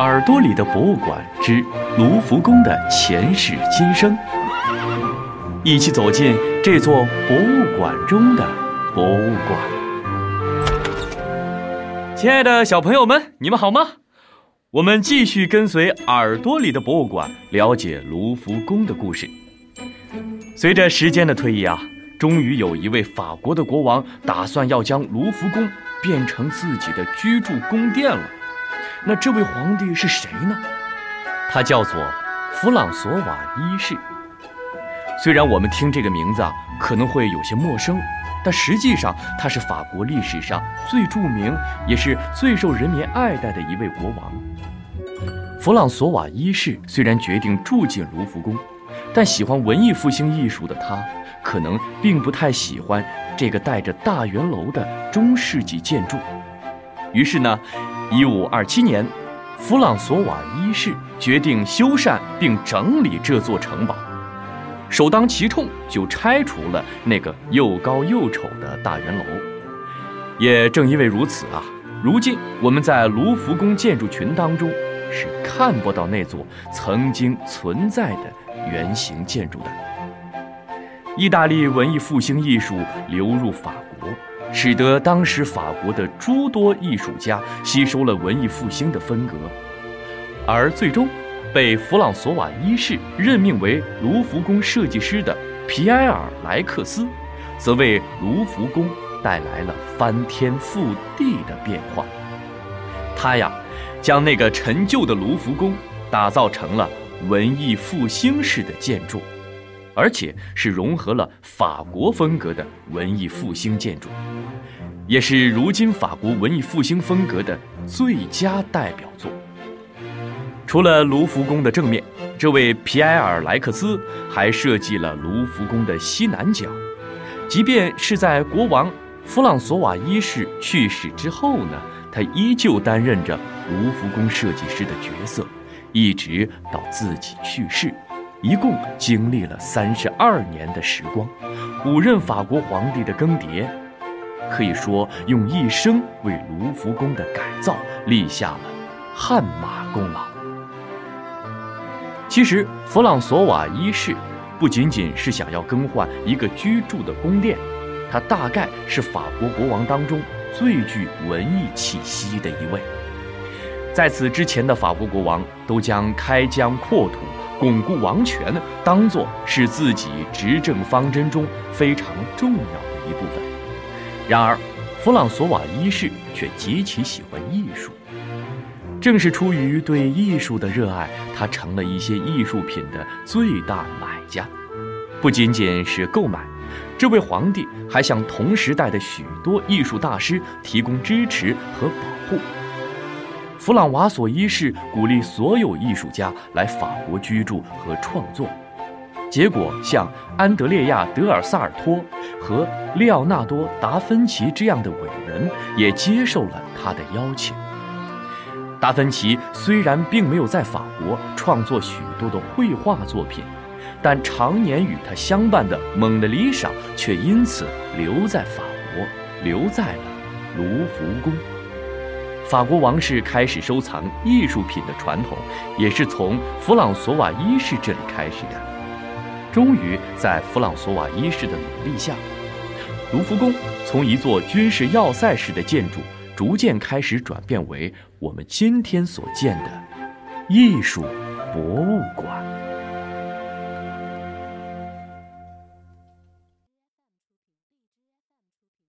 耳朵里的博物馆之卢浮宫的前世今生，一起走进这座博物馆中的博物馆。亲爱的小朋友们，你们好吗？我们继续跟随耳朵里的博物馆，了解卢浮宫的故事。随着时间的推移啊，终于有一位法国的国王打算要将卢浮宫变成自己的居住宫殿了。那这位皇帝是谁呢？他叫做弗朗索瓦一世。虽然我们听这个名字啊可能会有些陌生，但实际上他是法国历史上最著名也是最受人民爱戴的一位国王。弗朗索瓦一世虽然决定住进卢浮宫，但喜欢文艺复兴艺术的他，可能并不太喜欢这个带着大圆楼的中世纪建筑。于是呢。一五二七年，弗朗索瓦一世决定修缮并整理这座城堡，首当其冲就拆除了那个又高又丑的大圆楼。也正因为如此啊，如今我们在卢浮宫建筑群当中是看不到那座曾经存在的圆形建筑的。意大利文艺复兴艺术流入法国。使得当时法国的诸多艺术家吸收了文艺复兴的风格，而最终被弗朗索瓦一世任命为卢浮宫设计师的皮埃尔·莱克斯，则为卢浮宫带来了翻天覆地的变化。他呀，将那个陈旧的卢浮宫打造成了文艺复兴式的建筑。而且是融合了法国风格的文艺复兴建筑，也是如今法国文艺复兴风格的最佳代表作。除了卢浮宫的正面，这位皮埃尔·莱克斯还设计了卢浮宫的西南角。即便是在国王弗朗索瓦一世去世之后呢，他依旧担任着卢浮宫设计师的角色，一直到自己去世。一共经历了三十二年的时光，五任法国皇帝的更迭，可以说用一生为卢浮宫的改造立下了汗马功劳。其实，弗朗索瓦一世不仅仅是想要更换一个居住的宫殿，他大概是法国国王当中最具文艺气息的一位。在此之前的法国国王都将开疆扩土。巩固王权，当做是自己执政方针中非常重要的一部分。然而，弗朗索瓦一世却极其喜欢艺术。正是出于对艺术的热爱，他成了一些艺术品的最大买家。不仅仅是购买，这位皇帝还向同时代的许多艺术大师提供支持和保护。弗朗瓦索一世鼓励所有艺术家来法国居住和创作，结果像安德烈亚·德尔萨尔托和利奥纳多·达芬奇这样的伟人也接受了他的邀请。达芬奇虽然并没有在法国创作许多的绘画作品，但常年与他相伴的蒙娜丽莎却因此留在法国，留在了卢浮宫。法国王室开始收藏艺术品的传统，也是从弗朗索瓦一世这里开始的。终于，在弗朗索瓦一世的努力下，卢浮宫从一座军事要塞式的建筑，逐渐开始转变为我们今天所见的艺术博物馆。